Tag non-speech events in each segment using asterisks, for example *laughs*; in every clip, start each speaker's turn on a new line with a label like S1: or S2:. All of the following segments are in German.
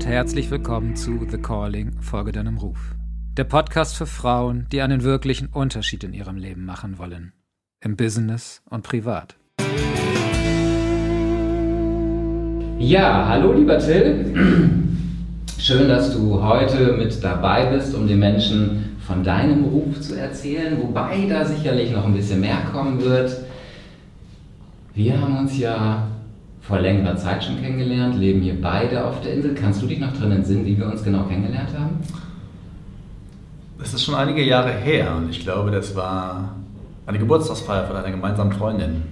S1: und herzlich willkommen zu The Calling, Folge deinem Ruf. Der Podcast für Frauen, die einen wirklichen Unterschied in ihrem Leben machen wollen. Im Business und privat.
S2: Ja, hallo lieber Till. Schön, dass du heute mit dabei bist, um den Menschen von deinem Ruf zu erzählen, wobei da sicherlich noch ein bisschen mehr kommen wird. Wir haben uns ja vor längerer Zeit schon kennengelernt, leben hier beide auf der Insel. Kannst du dich noch daran entsinnen, wie wir uns genau kennengelernt haben?
S3: Das ist schon einige Jahre her und ich glaube, das war eine Geburtstagsfeier von einer gemeinsamen Freundin.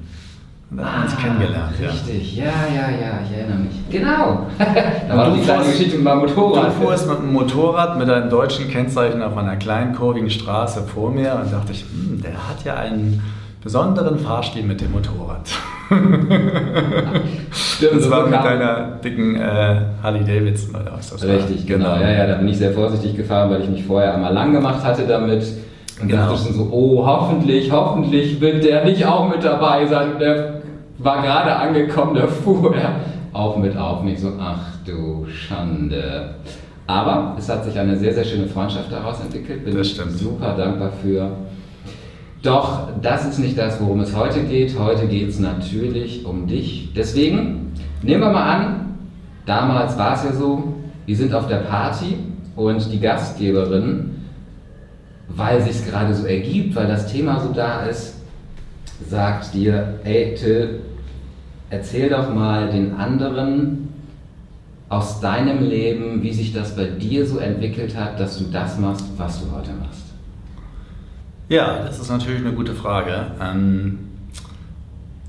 S3: Und da haben wir uns
S2: Ah,
S3: kennengelernt.
S2: Richtig, ja. ja, ja, ich erinnere mich. Genau. *laughs* da war die kleine Geschichte mit meinem
S3: Ja.
S2: Motorrad.
S3: Du fuhrst mit einem Motorrad mit einem deutschen Kennzeichen auf einer kleinen kurvigen Straße vor mir und dachte ich, hm, der hat ja einen besonderen Fahrstil mit dem Motorrad.
S2: Stimmt,
S3: Das war mit deiner dicken äh, Harley Davidson oder was das war.
S2: Richtig, genau. Ja, ja, da bin ich sehr vorsichtig gefahren, weil ich mich vorher einmal lang gemacht hatte damit. Und
S3: Genau.
S2: dachte schon so, oh, hoffentlich, hoffentlich wird der nicht auch mit dabei sein. Der war gerade angekommen, da fuhr er auf mit auf. Und ich so, ach du Schande. Aber es hat sich eine sehr, sehr schöne Freundschaft daraus entwickelt. Bin ich super dankbar für. Doch das ist nicht das, worum es heute geht. Heute geht es natürlich um dich. Deswegen nehmen wir mal an, damals war es ja so, wir sind auf der Party und die Gastgeberin, weil sich gerade so ergibt, weil das Thema so da ist, sagt dir, ey Till, erzähl doch mal den anderen aus deinem Leben, wie sich das bei dir so entwickelt hat, dass du das machst, was du heute machst.
S3: Ja, das ist natürlich eine gute Frage. Ähm,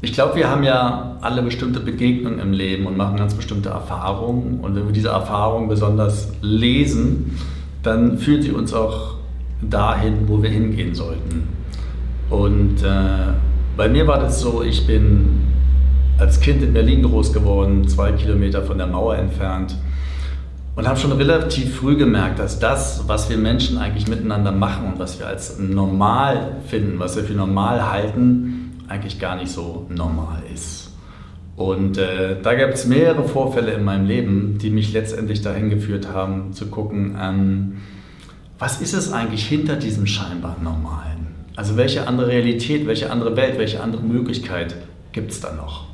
S3: ich glaube, wir haben ja alle bestimmte Begegnungen im Leben und machen ganz bestimmte Erfahrungen. Und wenn wir diese Erfahrungen besonders lesen, dann führt sie uns auch dahin, wo wir hingehen sollten. Und äh, bei mir war das so, ich bin als Kind in Berlin groß geworden, zwei Kilometer von der Mauer entfernt. Und habe schon relativ früh gemerkt, dass das, was wir Menschen eigentlich miteinander machen und was wir als normal finden, was wir für normal halten, eigentlich gar nicht so normal ist. Und äh, da gab es mehrere Vorfälle in meinem Leben, die mich letztendlich dahin geführt haben, zu gucken, ähm, was ist es eigentlich hinter diesem scheinbar Normalen? Also welche andere Realität, welche andere Welt, welche andere Möglichkeit gibt es da noch?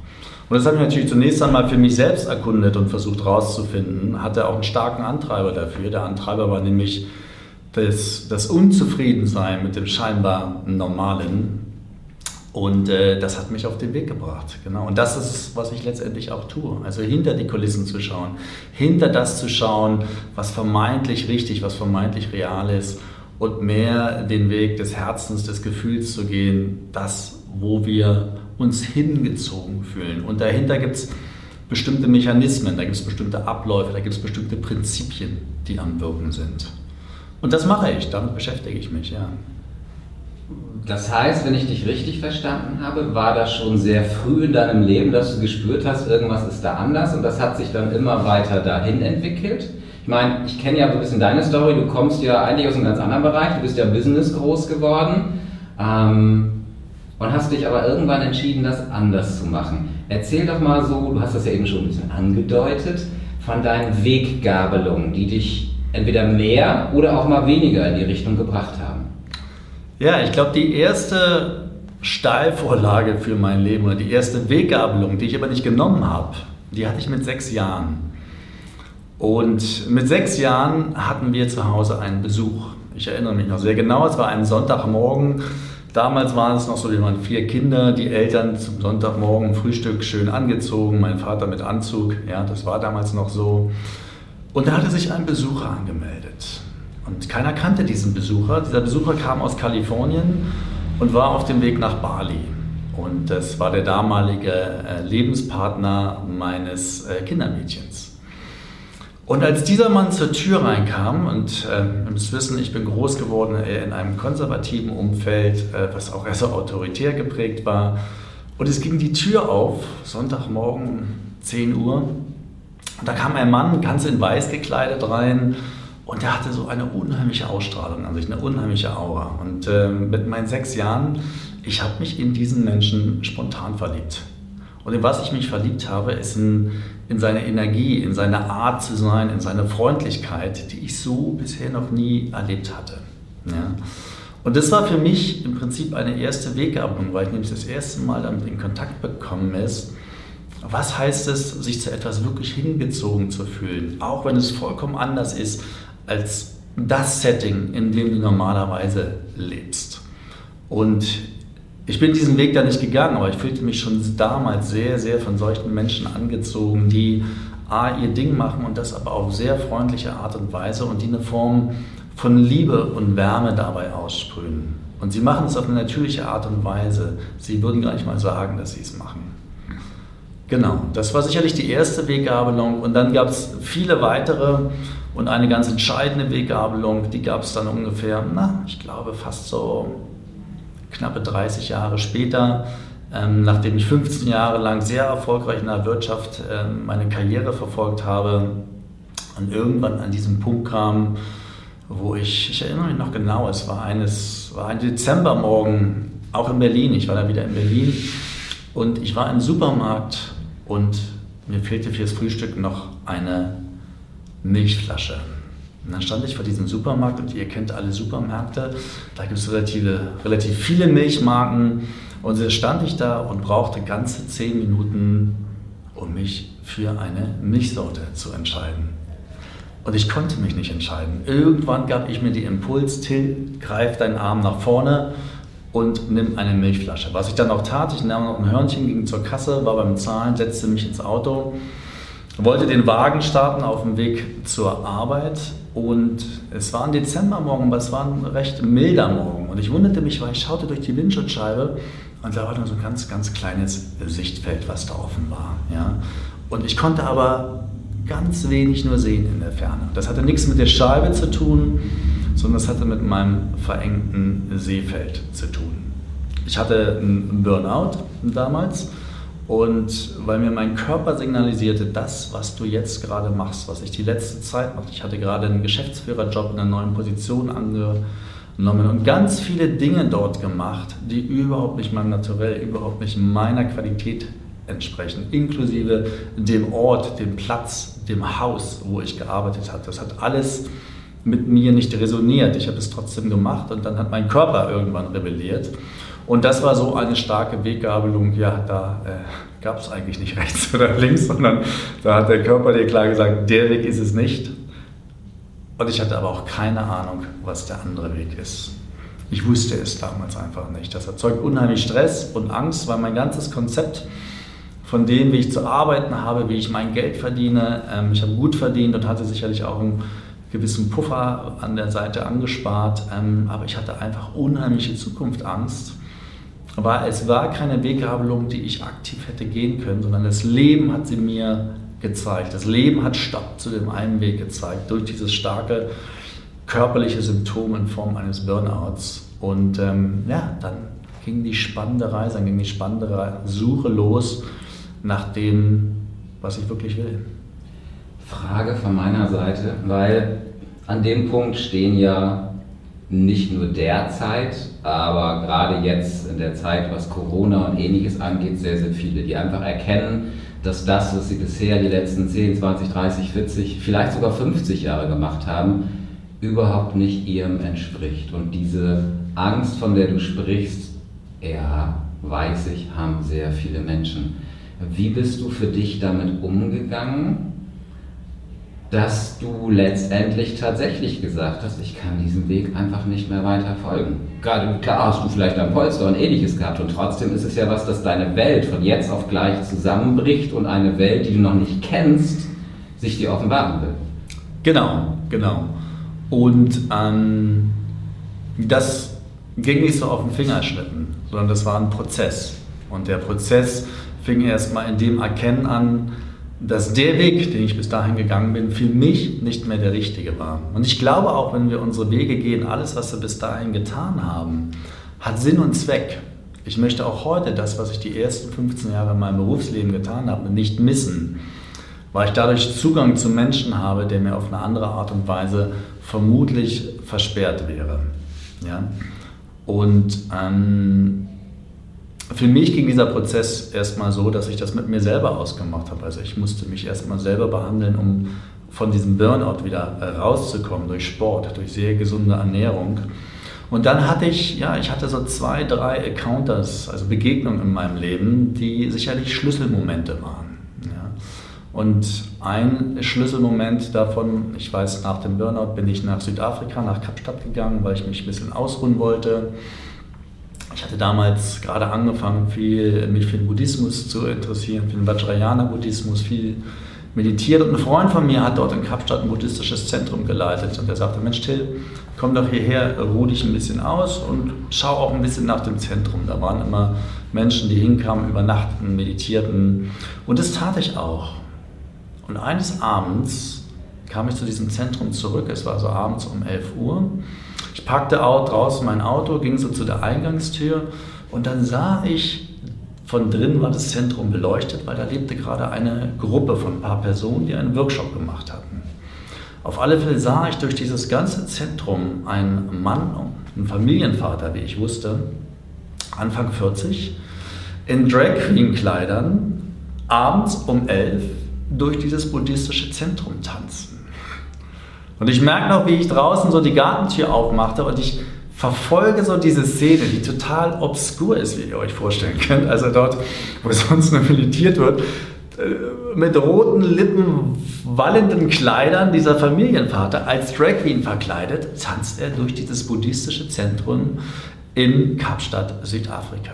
S3: Und das habe ich natürlich zunächst einmal für mich selbst erkundet und versucht herauszufinden. Hatte auch einen starken Antreiber dafür. Der Antreiber war nämlich das, das Unzufriedensein mit dem scheinbar Normalen. Und äh, das hat mich auf den Weg gebracht. Genau. Und das ist, was ich letztendlich auch tue. Also hinter die Kulissen zu schauen, hinter das zu schauen, was vermeintlich richtig, was vermeintlich real ist und mehr den Weg des Herzens, des Gefühls zu gehen, das, wo wir uns hingezogen fühlen. Und dahinter gibt es bestimmte Mechanismen, da gibt es bestimmte Abläufe, da gibt es bestimmte Prinzipien, die am Wirken sind. Und das mache ich, damit beschäftige ich mich, ja.
S2: Das heißt, wenn ich dich richtig verstanden habe, war das schon sehr früh in deinem Leben, dass du gespürt hast, irgendwas ist da anders und das hat sich dann immer weiter dahin entwickelt. Ich meine, ich kenne ja so ein bisschen deine Story, du kommst ja eigentlich aus einem ganz anderen Bereich, du bist ja Business groß geworden ähm, und hast dich aber irgendwann entschieden, das anders zu machen. Erzähl doch mal so, du hast das ja eben schon ein bisschen angedeutet, von deinen Weggabelungen, die dich entweder mehr oder auch mal weniger in die Richtung gebracht haben.
S3: Ja, ich glaube, die erste Steilvorlage für mein Leben oder die erste Weggabelung, die ich aber nicht genommen habe, die hatte ich mit sechs Jahren. Und mit sechs Jahren hatten wir zu Hause einen Besuch. Ich erinnere mich noch sehr genau, es war ein Sonntagmorgen. Damals waren es noch so, wir waren vier Kinder, die Eltern zum Sonntagmorgen Frühstück schön angezogen, mein Vater mit Anzug, ja, das war damals noch so. Und da hatte sich ein Besucher angemeldet. Und keiner kannte diesen Besucher. Dieser Besucher kam aus Kalifornien und war auf dem Weg nach Bali. Und das war der damalige äh, Lebenspartner meines äh, Kindermädchens. Und als dieser Mann zur Tür reinkam, und äh, ihr müsst wissen, ich bin groß geworden äh, in einem konservativen Umfeld, äh, was auch eher so autoritär geprägt war, und es ging die Tür auf, Sonntagmorgen 10 Uhr, und da kam ein Mann ganz in weiß gekleidet rein und der hatte so eine unheimliche Ausstrahlung an sich, eine unheimliche Aura. Und äh, mit meinen sechs Jahren, ich habe mich in diesen Menschen spontan verliebt. Und in was ich mich verliebt habe, ist ein in seine Energie, in seine Art zu sein, in seine Freundlichkeit, die ich so bisher noch nie erlebt hatte. Ja? Und das war für mich im Prinzip eine erste Weggabelung, weil ich nämlich das erste Mal damit in Kontakt bekommen ist, was heißt es, sich zu etwas wirklich hingezogen zu fühlen, auch wenn es vollkommen anders ist als das Setting, in dem du normalerweise lebst. Und ich bin diesen Weg da nicht gegangen, aber ich fühlte mich schon damals sehr, sehr von solchen Menschen angezogen, die A, ihr Ding machen und das aber auf sehr freundliche Art und Weise und die eine Form von Liebe und Wärme dabei aussprühen. Und sie machen es auf eine natürliche Art und Weise. Sie würden gar nicht mal sagen, dass sie es machen. Genau, das war sicherlich die erste Weggabelung und dann gab es viele weitere und eine ganz entscheidende Weggabelung, die gab es dann ungefähr, na, ich glaube fast so knappe 30 Jahre später, ähm, nachdem ich 15 Jahre lang sehr erfolgreich in der Wirtschaft ähm, meine Karriere verfolgt habe und irgendwann an diesem Punkt kam, wo ich, ich erinnere mich noch genau, es war, eines, war ein Dezembermorgen, auch in Berlin, ich war da wieder in Berlin und ich war im Supermarkt und mir fehlte fürs Frühstück noch eine Milchflasche. Und dann stand ich vor diesem Supermarkt und ihr kennt alle Supermärkte. Da gibt es relative, relativ viele Milchmarken. Und so stand ich da und brauchte ganze zehn Minuten, um mich für eine Milchsorte zu entscheiden. Und ich konnte mich nicht entscheiden. Irgendwann gab ich mir den Impuls, Till, greif deinen Arm nach vorne und nimm eine Milchflasche. Was ich dann auch tat, ich nahm noch ein Hörnchen, ging zur Kasse, war beim Zahlen, setzte mich ins Auto, wollte den Wagen starten auf dem Weg zur Arbeit und es war ein Dezembermorgen, aber es war ein recht milder Morgen. Und ich wunderte mich, weil ich schaute durch die Windschutzscheibe und da war nur so ein ganz, ganz kleines Sichtfeld, was da offen war. Ja? Und ich konnte aber ganz wenig nur sehen in der Ferne. Das hatte nichts mit der Scheibe zu tun, sondern das hatte mit meinem verengten Sehfeld zu tun. Ich hatte einen Burnout damals und weil mir mein Körper signalisierte, das, was du jetzt gerade machst, was ich die letzte Zeit mache, ich hatte gerade einen Geschäftsführerjob in einer neuen Position angenommen und ganz viele Dinge dort gemacht, die überhaupt nicht meinem Naturell, überhaupt nicht meiner Qualität entsprechen, inklusive dem Ort, dem Platz, dem Haus, wo ich gearbeitet habe. Das hat alles mit mir nicht resoniert. Ich habe es trotzdem gemacht und dann hat mein Körper irgendwann rebelliert. Und das war so eine starke Weggabelung, ja, da äh, gab es eigentlich nicht rechts *laughs* oder links, sondern da hat der Körper dir klar gesagt, der Weg ist es nicht. Und ich hatte aber auch keine Ahnung, was der andere Weg ist. Ich wusste es damals einfach nicht. Das erzeugt unheimlich Stress und Angst, weil mein ganzes Konzept von dem, wie ich zu arbeiten habe, wie ich mein Geld verdiene, ähm, ich habe gut verdient und hatte sicherlich auch einen gewissen Puffer an der Seite angespart, ähm, aber ich hatte einfach unheimliche Zukunftsangst aber es war keine Weggabelung, die ich aktiv hätte gehen können, sondern das Leben hat sie mir gezeigt. Das Leben hat Stopp zu dem einen Weg gezeigt, durch dieses starke körperliche Symptom in Form eines Burnouts. Und ähm, ja, dann ging die spannende Reise, dann ging die spannende Suche los nach dem, was ich wirklich will.
S2: Frage von meiner Seite, weil an dem Punkt stehen ja nicht nur derzeit, aber gerade jetzt in der Zeit, was Corona und ähnliches angeht, sehr, sehr viele, die einfach erkennen, dass das, was sie bisher die letzten 10, 20, 30, 40, vielleicht sogar 50 Jahre gemacht haben, überhaupt nicht ihrem entspricht. Und diese Angst, von der du sprichst, ja, weiß ich, haben sehr viele Menschen. Wie bist du für dich damit umgegangen? Dass du letztendlich tatsächlich gesagt hast, ich kann diesem Weg einfach nicht mehr weiter folgen. Gerade klar hast du vielleicht ein Polster und ähnliches gehabt und trotzdem ist es ja was, dass deine Welt von jetzt auf gleich zusammenbricht und eine Welt, die du noch nicht kennst, sich dir offenbaren will.
S3: Genau, genau. Und ähm, das ging nicht so auf den Fingerschnitten, sondern das war ein Prozess. Und der Prozess fing erstmal in dem Erkennen an, dass der Weg, den ich bis dahin gegangen bin, für mich nicht mehr der richtige war. Und ich glaube auch, wenn wir unsere Wege gehen, alles, was wir bis dahin getan haben, hat Sinn und Zweck. Ich möchte auch heute das, was ich die ersten 15 Jahre in meinem Berufsleben getan habe, nicht missen, weil ich dadurch Zugang zu Menschen habe, der mir auf eine andere Art und Weise vermutlich versperrt wäre. Ja? Und ähm, für mich ging dieser Prozess erstmal so, dass ich das mit mir selber ausgemacht habe. Also ich musste mich erstmal selber behandeln, um von diesem Burnout wieder äh, rauszukommen durch Sport, durch sehr gesunde Ernährung. Und dann hatte ich, ja, ich hatte so zwei, drei Encounters, also Begegnungen in meinem Leben, die sicherlich Schlüsselmomente waren. Ja. Und ein Schlüsselmoment davon, ich weiß, nach dem Burnout bin ich nach Südafrika, nach Kapstadt gegangen, weil ich mich ein bisschen ausruhen wollte. Ich hatte damals gerade angefangen, viel, mich für den Buddhismus zu interessieren, für den Vajrayana-Buddhismus, viel meditiert. Und ein Freund von mir hat dort in Kapstadt ein buddhistisches Zentrum geleitet. Und er sagte, Mensch Till, komm doch hierher, ruh dich ein bisschen aus und schau auch ein bisschen nach dem Zentrum. Da waren immer Menschen, die hinkamen, übernachten, meditierten. Und das tat ich auch. Und eines Abends kam ich zu diesem Zentrum zurück. Es war so abends um 11 Uhr. Ich parkte draußen mein Auto, ging so zu der Eingangstür und dann sah ich, von drin war das Zentrum beleuchtet, weil da lebte gerade eine Gruppe von ein paar Personen, die einen Workshop gemacht hatten. Auf alle Fälle sah ich durch dieses ganze Zentrum einen Mann, einen Familienvater, wie ich wusste, Anfang 40, in Drag Queen Kleidern, abends um 11 durch dieses buddhistische Zentrum tanzen. Und ich merke noch, wie ich draußen so die Gartentür aufmachte und ich verfolge so diese Szene, die total obskur ist, wie ihr euch vorstellen könnt. Also dort, wo sonst nur meditiert wird, äh, mit roten Lippen, wallenden Kleidern, dieser Familienvater als Drag Queen verkleidet, tanzt er durch dieses buddhistische Zentrum in Kapstadt, Südafrika.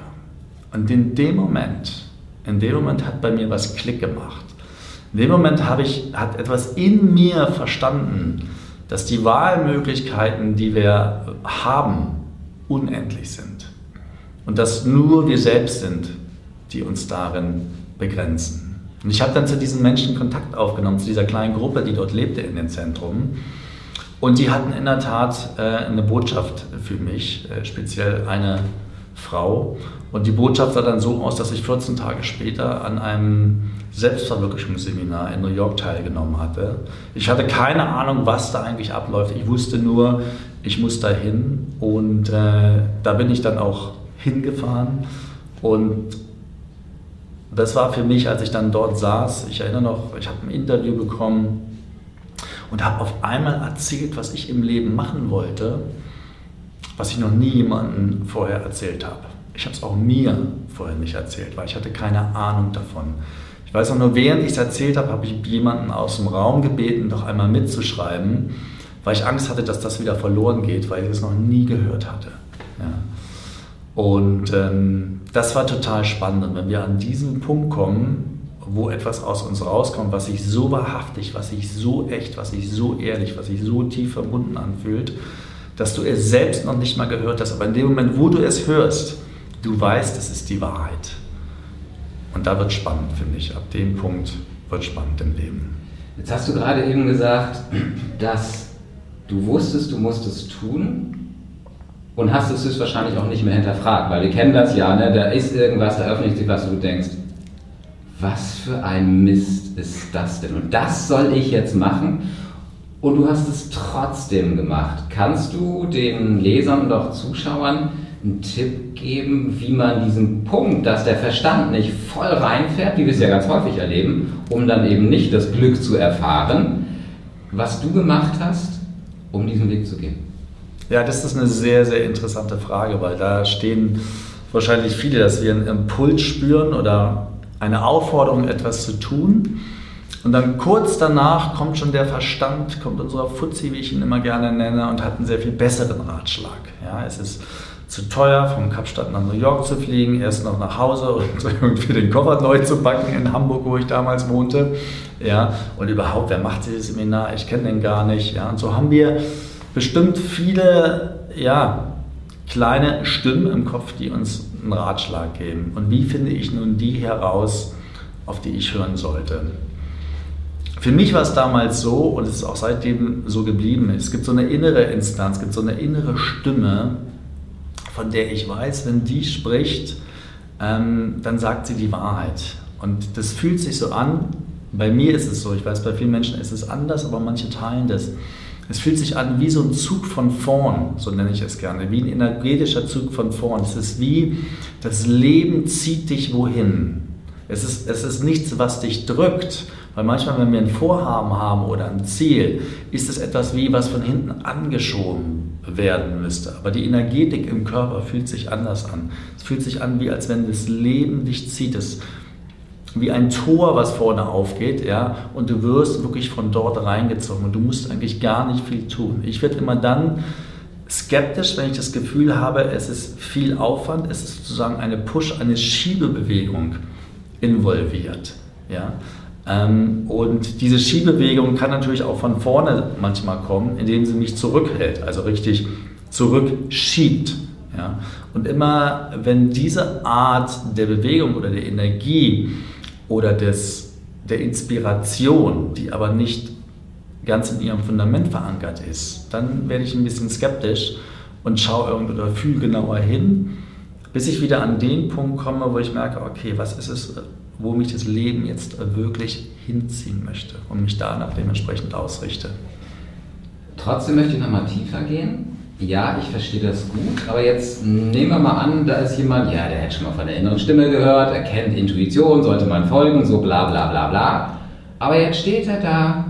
S3: Und in dem Moment, in dem Moment hat bei mir was Klick gemacht. In dem Moment habe ich, hat etwas in mir verstanden, dass die Wahlmöglichkeiten, die wir haben, unendlich sind. Und dass nur wir selbst sind, die uns darin begrenzen. Und ich habe dann zu diesen Menschen Kontakt aufgenommen, zu dieser kleinen Gruppe, die dort lebte in dem Zentrum. Und die hatten in der Tat äh, eine Botschaft für mich, äh, speziell eine Frau. Und die Botschaft sah dann so aus, dass ich 14 Tage später an einem Selbstverwirklichungsseminar in New York teilgenommen hatte. Ich hatte keine Ahnung, was da eigentlich abläuft. Ich wusste nur, ich muss da hin und äh, da bin ich dann auch hingefahren und das war für mich, als ich dann dort saß, ich erinnere noch, ich habe ein Interview bekommen und habe auf einmal erzählt, was ich im Leben machen wollte, was ich noch nie jemandem vorher erzählt habe. Ich habe es auch mir vorher nicht erzählt, weil ich hatte keine Ahnung davon. Ich weiß auch nur, während ich es erzählt habe, habe ich jemanden aus dem Raum gebeten, doch einmal mitzuschreiben, weil ich Angst hatte, dass das wieder verloren geht, weil ich es noch nie gehört hatte. Ja. Und ähm, das war total spannend. Und wenn wir an diesen Punkt kommen, wo etwas aus uns rauskommt, was sich so wahrhaftig, was sich so echt, was sich so ehrlich, was sich so tief verbunden anfühlt, dass du es selbst noch nicht mal gehört hast, aber in dem Moment, wo du es hörst, du weißt, es ist die Wahrheit. Und da wird spannend, finde ich. Ab dem Punkt wird spannend im Leben.
S2: Jetzt hast du gerade eben gesagt, dass du wusstest, du musst es tun und hast es wahrscheinlich auch nicht mehr hinterfragt, weil wir kennen das ja, ne? da ist irgendwas, da öffnet sich was du denkst, was für ein Mist ist das denn? Und das soll ich jetzt machen? Und du hast es trotzdem gemacht. Kannst du den Lesern und auch Zuschauern einen Tipp geben, wie man diesen Punkt, dass der Verstand nicht voll reinfährt, wie wir es ja ganz häufig erleben, um dann eben nicht das Glück zu erfahren, was du gemacht hast, um diesen Weg zu gehen?
S3: Ja, das ist eine sehr, sehr interessante Frage, weil da stehen wahrscheinlich viele, dass wir einen Impuls spüren oder eine Aufforderung, etwas zu tun. Und dann kurz danach kommt schon der Verstand, kommt unser Fuzzi, wie ich ihn immer gerne nenne, und hat einen sehr viel besseren Ratschlag. Ja, es ist zu teuer, von Kapstadt nach New York zu fliegen, erst noch nach Hause und *laughs* irgendwie den Koffer neu zu backen in Hamburg, wo ich damals wohnte. Ja, und überhaupt, wer macht dieses Seminar? Ich kenne den gar nicht. Ja, und so haben wir bestimmt viele, ja, kleine Stimmen im Kopf, die uns einen Ratschlag geben. Und wie finde ich nun die heraus, auf die ich hören sollte? Für mich war es damals so, und es ist auch seitdem so geblieben, es gibt so eine innere Instanz, es gibt so eine innere Stimme, von der ich weiß, wenn die spricht, ähm, dann sagt sie die Wahrheit. Und das fühlt sich so an. Bei mir ist es so, ich weiß, bei vielen Menschen ist es anders, aber manche teilen das. Es fühlt sich an wie so ein Zug von vorn, so nenne ich es gerne, wie ein energetischer Zug von vorn. Es ist wie, das Leben zieht dich wohin. Es ist, es ist nichts, was dich drückt, weil manchmal, wenn wir ein Vorhaben haben oder ein Ziel, ist es etwas wie, was von hinten angeschoben werden müsste. Aber die Energetik im Körper fühlt sich anders an. Es fühlt sich an, wie als wenn das Leben dich zieht. Es wie ein Tor, was vorne aufgeht, ja, und du wirst wirklich von dort reingezogen und du musst eigentlich gar nicht viel tun. Ich werde immer dann skeptisch, wenn ich das Gefühl habe, es ist viel Aufwand, es ist sozusagen eine Push, eine Schiebebewegung involviert, ja. Ähm, und diese Schiebebewegung kann natürlich auch von vorne manchmal kommen, indem sie mich zurückhält, also richtig zurückschiebt. Ja? Und immer, wenn diese Art der Bewegung oder der Energie oder des, der Inspiration, die aber nicht ganz in ihrem Fundament verankert ist, dann werde ich ein bisschen skeptisch und schaue irgendwo oder fühle genauer hin, bis ich wieder an den Punkt komme, wo ich merke, okay, was ist es, wo mich das Leben jetzt wirklich hinziehen möchte und mich danach dementsprechend ausrichte.
S2: Trotzdem möchte ich nochmal tiefer gehen. Ja, ich verstehe das gut, aber jetzt nehmen wir mal an, da ist jemand, ja, der hat schon mal von der inneren Stimme gehört, er kennt Intuition, sollte man folgen, so bla bla bla bla. Aber jetzt steht er da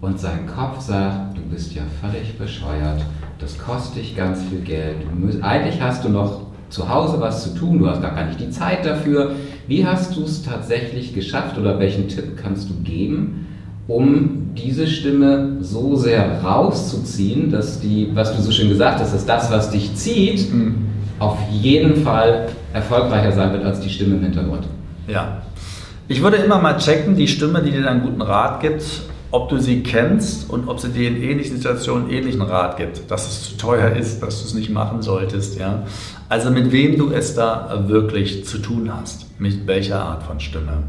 S2: und sein Kopf sagt, du bist ja völlig bescheuert, das kostet dich ganz viel Geld, musst, eigentlich hast du noch zu Hause was zu tun, du hast gar nicht die Zeit dafür. Wie hast du es tatsächlich geschafft oder welchen Tipp kannst du geben, um diese Stimme so sehr rauszuziehen, dass die, was du so schön gesagt hast, dass das, was dich zieht, mhm. auf jeden Fall erfolgreicher sein wird als die Stimme im Hintergrund.
S3: Ja. Ich würde immer mal checken, die Stimme, die dir einen guten Rat gibt, ob du sie kennst und ob sie dir in ähnlichen Situationen ähnlichen Rat gibt, dass es zu teuer ist, dass du es nicht machen solltest. Ja? Also mit wem du es da wirklich zu tun hast, mit welcher Art von Stimme.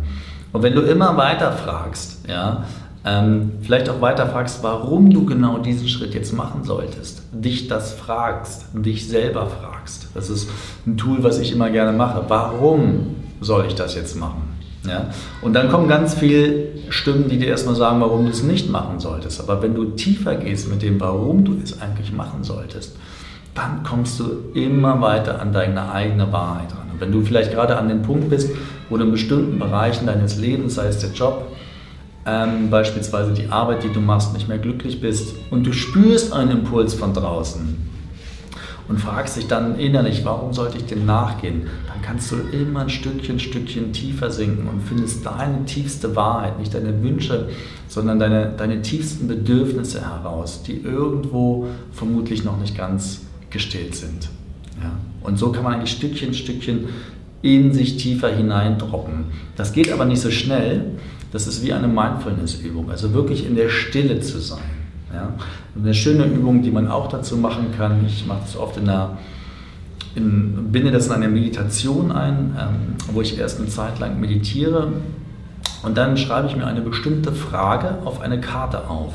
S3: Und wenn du immer weiter fragst, ja, ähm, vielleicht auch weiter fragst, warum du genau diesen Schritt jetzt machen solltest, dich das fragst, dich selber fragst. Das ist ein Tool, was ich immer gerne mache. Warum soll ich das jetzt machen? Ja? Und dann kommen ganz viele Stimmen, die dir erstmal sagen, warum du es nicht machen solltest. Aber wenn du tiefer gehst mit dem, warum du es eigentlich machen solltest, dann kommst du immer weiter an deine eigene Wahrheit ran. Und wenn du vielleicht gerade an dem Punkt bist, wo du in bestimmten Bereichen deines Lebens, sei es der Job, ähm, beispielsweise die Arbeit, die du machst, nicht mehr glücklich bist und du spürst einen Impuls von draußen und fragst dich dann innerlich, warum sollte ich dem nachgehen, dann kannst du immer ein Stückchen, Stückchen tiefer sinken und findest deine tiefste Wahrheit, nicht deine Wünsche, sondern deine, deine tiefsten Bedürfnisse heraus, die irgendwo vermutlich noch nicht ganz gestillt sind. Ja? Und so kann man eigentlich Stückchen, Stückchen in sich tiefer hineindroppen. Das geht aber nicht so schnell, das ist wie eine Mindfulness-Übung, also wirklich in der Stille zu sein. Ja? Eine schöne Übung, die man auch dazu machen kann, ich mache das oft in einer, in, binde das in eine Meditation ein, ähm, wo ich erst eine Zeit lang meditiere und dann schreibe ich mir eine bestimmte Frage auf eine Karte auf,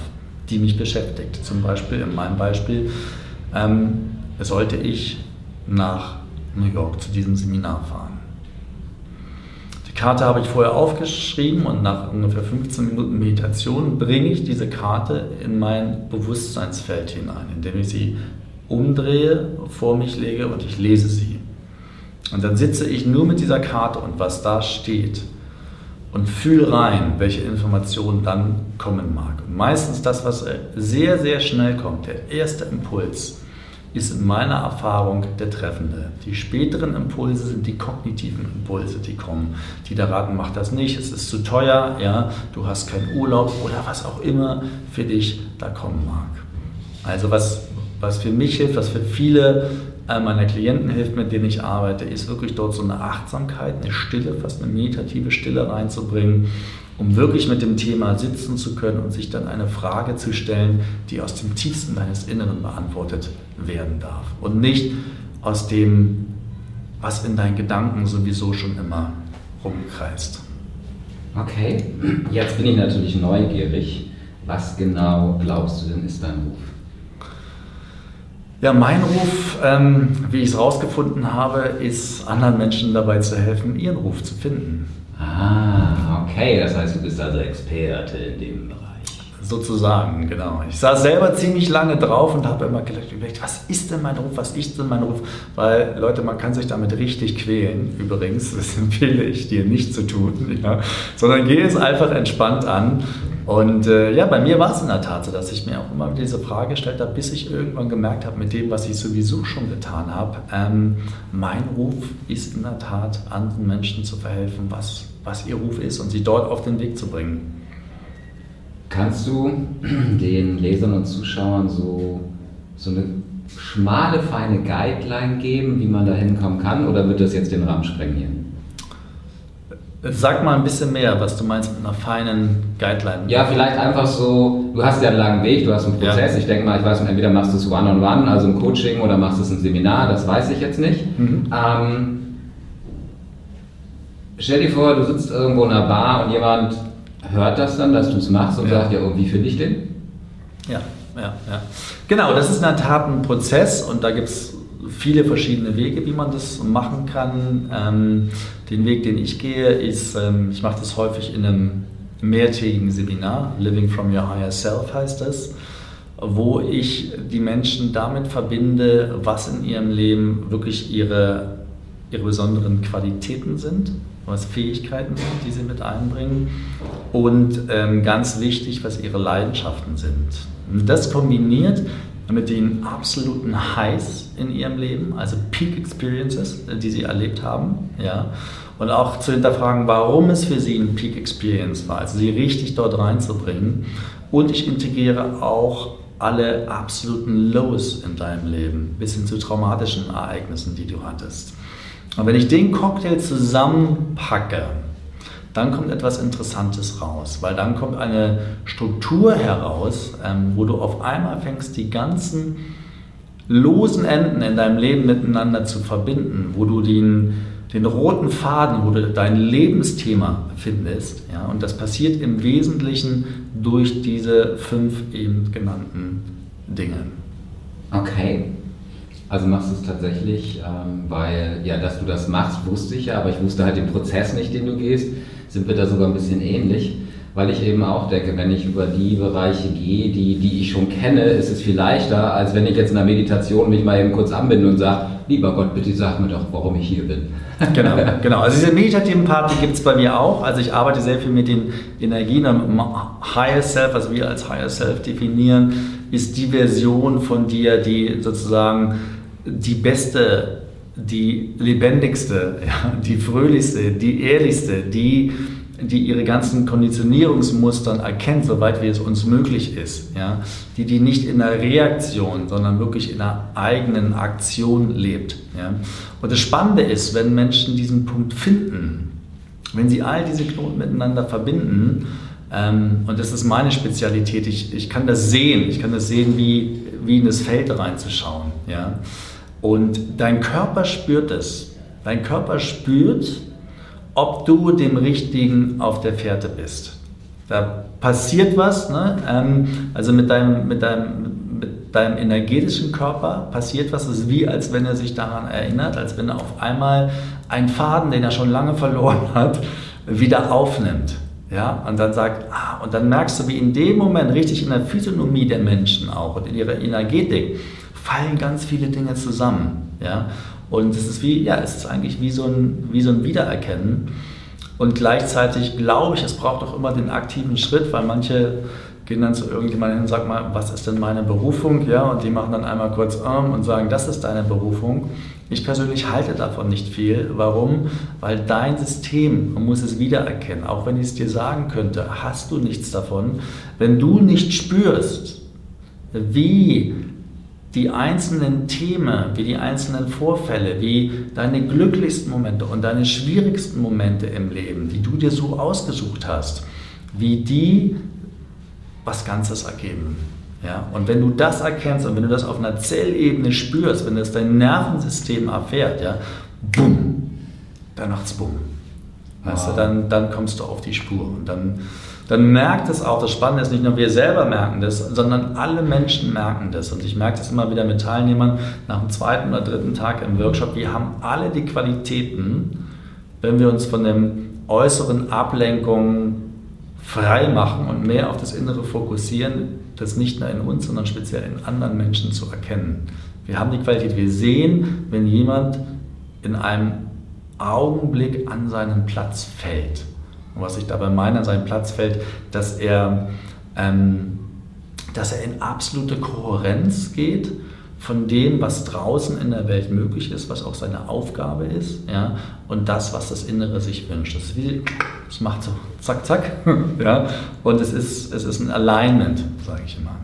S3: die mich beschäftigt. Zum Beispiel, in meinem Beispiel, ähm, sollte ich nach New York zu diesem Seminar fahren. Karte habe ich vorher aufgeschrieben und nach ungefähr 15 Minuten Meditation bringe ich diese Karte in mein Bewusstseinsfeld hinein, indem ich sie umdrehe, vor mich lege und ich lese sie. Und dann sitze ich nur mit dieser Karte und was da steht und fühle rein, welche Informationen dann kommen mag. Und meistens das, was sehr, sehr schnell kommt, der erste Impuls, ist in meiner Erfahrung der treffende. Die späteren Impulse sind die kognitiven Impulse, die kommen. Die da raten, mach das nicht, es ist zu teuer, ja, du hast keinen Urlaub oder was auch immer für dich da kommen mag. Also was, was für mich hilft, was für viele äh, meiner Klienten hilft, mit denen ich arbeite, ist wirklich dort so eine Achtsamkeit, eine Stille, fast eine meditative Stille reinzubringen um wirklich mit dem Thema sitzen zu können und sich dann eine Frage zu stellen, die aus dem tiefsten deines Inneren beantwortet werden darf und nicht aus dem, was in deinen Gedanken sowieso schon immer rumkreist.
S2: Okay, jetzt bin ich natürlich neugierig. Was genau glaubst du denn ist dein Ruf?
S3: Ja, mein Ruf, ähm, wie ich es herausgefunden habe, ist, anderen Menschen dabei zu helfen, ihren Ruf zu finden.
S2: Ah, okay, das heißt, du bist also Experte in dem Bereich.
S3: Sozusagen, genau. Ich saß selber ziemlich lange drauf und habe immer gedacht, was ist denn mein Ruf, was ist denn mein Ruf? Weil, Leute, man kann sich damit richtig quälen, übrigens, das empfehle ich dir nicht zu tun, *laughs* ja? sondern geh es einfach entspannt an. Und äh, ja, bei mir war es in der Tat so, dass ich mir auch immer diese Frage gestellt habe, bis ich irgendwann gemerkt habe, mit dem, was ich sowieso schon getan habe, ähm, mein Ruf ist in der Tat, anderen Menschen zu verhelfen, was, was ihr Ruf ist und sie dort auf den Weg zu bringen.
S2: Kannst du *clears throat* den Lesern und Zuschauern so, so eine schmale, feine Guideline geben, wie man da hinkommen kann? Oder wird das jetzt den Rahmen sprengen hier?
S3: Sag mal ein bisschen mehr, was du meinst mit einer feinen Guideline.
S2: Ja, vielleicht einfach so, du hast ja einen langen Weg, du hast einen Prozess. Ja. Ich denke mal, ich weiß nicht, entweder machst du es One-on-One, -on -one, also ein Coaching, oder machst du es ein Seminar, das weiß ich jetzt nicht. Mhm. Ähm, stell dir vor, du sitzt irgendwo in einer Bar und jemand hört das dann, dass du es machst und ja. sagt, ja, und wie finde ich den?
S3: Ja, ja, ja. Genau, das ist in der Tat ein Prozess und da gibt es viele verschiedene Wege, wie man das machen kann. Ähm, den Weg, den ich gehe, ist, ähm, ich mache das häufig in einem mehrtägigen Seminar, Living from Your Higher Self heißt es, wo ich die Menschen damit verbinde, was in ihrem Leben wirklich ihre, ihre besonderen Qualitäten sind was Fähigkeiten sind, die sie mit einbringen und ähm, ganz wichtig, was ihre Leidenschaften sind. Und das kombiniert mit den absoluten Highs in ihrem Leben, also Peak Experiences, die sie erlebt haben, ja, und auch zu hinterfragen, warum es für sie ein Peak Experience war, also sie richtig dort reinzubringen. Und ich integriere auch alle absoluten Lows in deinem Leben, bis hin zu traumatischen Ereignissen, die du hattest. Und wenn ich den Cocktail zusammenpacke, dann kommt etwas Interessantes raus, weil dann kommt eine Struktur heraus, ähm, wo du auf einmal fängst, die ganzen losen Enden in deinem Leben miteinander zu verbinden, wo du den, den roten Faden, wo du dein Lebensthema findest. Ja? Und das passiert im Wesentlichen durch diese fünf eben genannten Dinge.
S2: Okay. Also machst du es tatsächlich, ähm, weil, ja, dass du das machst, wusste ich ja, aber ich wusste halt den Prozess nicht, den du gehst. Sind wir da sogar ein bisschen ähnlich, weil ich eben auch denke, wenn ich über die Bereiche gehe, die, die ich schon kenne, ist es viel leichter, als wenn ich jetzt in der Meditation mich mal eben kurz anbinde und sage, lieber Gott, bitte sag mir doch, warum ich hier bin. *laughs*
S3: Genau, genau. Also diese meditativen Part, die gibt es bei mir auch. Also ich arbeite sehr viel mit den Energien. Higher Self, was wir als Higher Self definieren, ist die Version von dir, die sozusagen die beste, die lebendigste, *laughs* ja, die fröhlichste, die ehrlichste, die, die ihre ganzen Konditionierungsmustern erkennt, soweit wie es uns möglich ist. Ja, die, die nicht in der Reaktion, sondern wirklich in einer eigenen Aktion lebt. Ja. Und das Spannende ist, wenn Menschen diesen Punkt finden, wenn sie all diese Knoten miteinander verbinden, ähm, und das ist meine Spezialität, ich, ich kann das sehen, ich kann das sehen, wie, wie in das Feld reinzuschauen. Ja? Und dein Körper spürt es. Dein Körper spürt, ob du dem Richtigen auf der Fährte bist. Da passiert was, ne? Ähm, also mit deinem, mit, deinem, mit deinem energetischen Körper passiert was. Es ist wie, als wenn er sich daran erinnert, als wenn er auf einmal einen Faden, den er schon lange verloren hat, wieder aufnimmt. Ja, und dann sagt, ah, und dann merkst du, wie in dem Moment richtig in der Physiognomie der Menschen auch und in ihrer Energetik, fallen ganz viele Dinge zusammen. Ja? Und es ist wie, ja, es ist eigentlich wie so ein, wie so ein Wiedererkennen. Und gleichzeitig glaube ich, es braucht auch immer den aktiven Schritt, weil manche gehen dann zu irgendjemandem hin und sagen mal, was ist denn meine Berufung? Ja, und die machen dann einmal kurz um und sagen, das ist deine Berufung. Ich persönlich halte davon nicht viel. Warum? Weil dein System, man muss es wiedererkennen, auch wenn ich es dir sagen könnte, hast du nichts davon. Wenn du nicht spürst, wie die einzelnen Themen, wie die einzelnen Vorfälle, wie deine glücklichsten Momente und deine schwierigsten Momente im Leben, die du dir so ausgesucht hast, wie die was Ganzes ergeben. Ja? Und wenn du das erkennst und wenn du das auf einer Zellebene spürst, wenn das dein Nervensystem erfährt, ja, bumm, dann macht's bumm. Weißt wow. du, dann, dann kommst du auf die Spur und dann dann merkt es auch, das Spannende ist nicht nur wir selber merken das, sondern alle Menschen merken das. Und ich merke das immer wieder mit Teilnehmern nach dem zweiten oder dritten Tag im Workshop. Wir haben alle die Qualitäten, wenn wir uns von den äußeren Ablenkungen frei machen und mehr auf das Innere fokussieren, das nicht nur in uns, sondern speziell in anderen Menschen zu erkennen. Wir haben die Qualität, wir sehen, wenn jemand in einem Augenblick an seinen Platz fällt. Und was ich dabei meine, an seinen Platz fällt, dass er, ähm, dass er in absolute Kohärenz geht von dem, was draußen in der Welt möglich ist, was auch seine Aufgabe ist, ja, und das, was das Innere sich wünscht. Das, wie, das macht so zack, zack, *laughs* ja, und es ist, es ist ein Alignment, sage ich immer.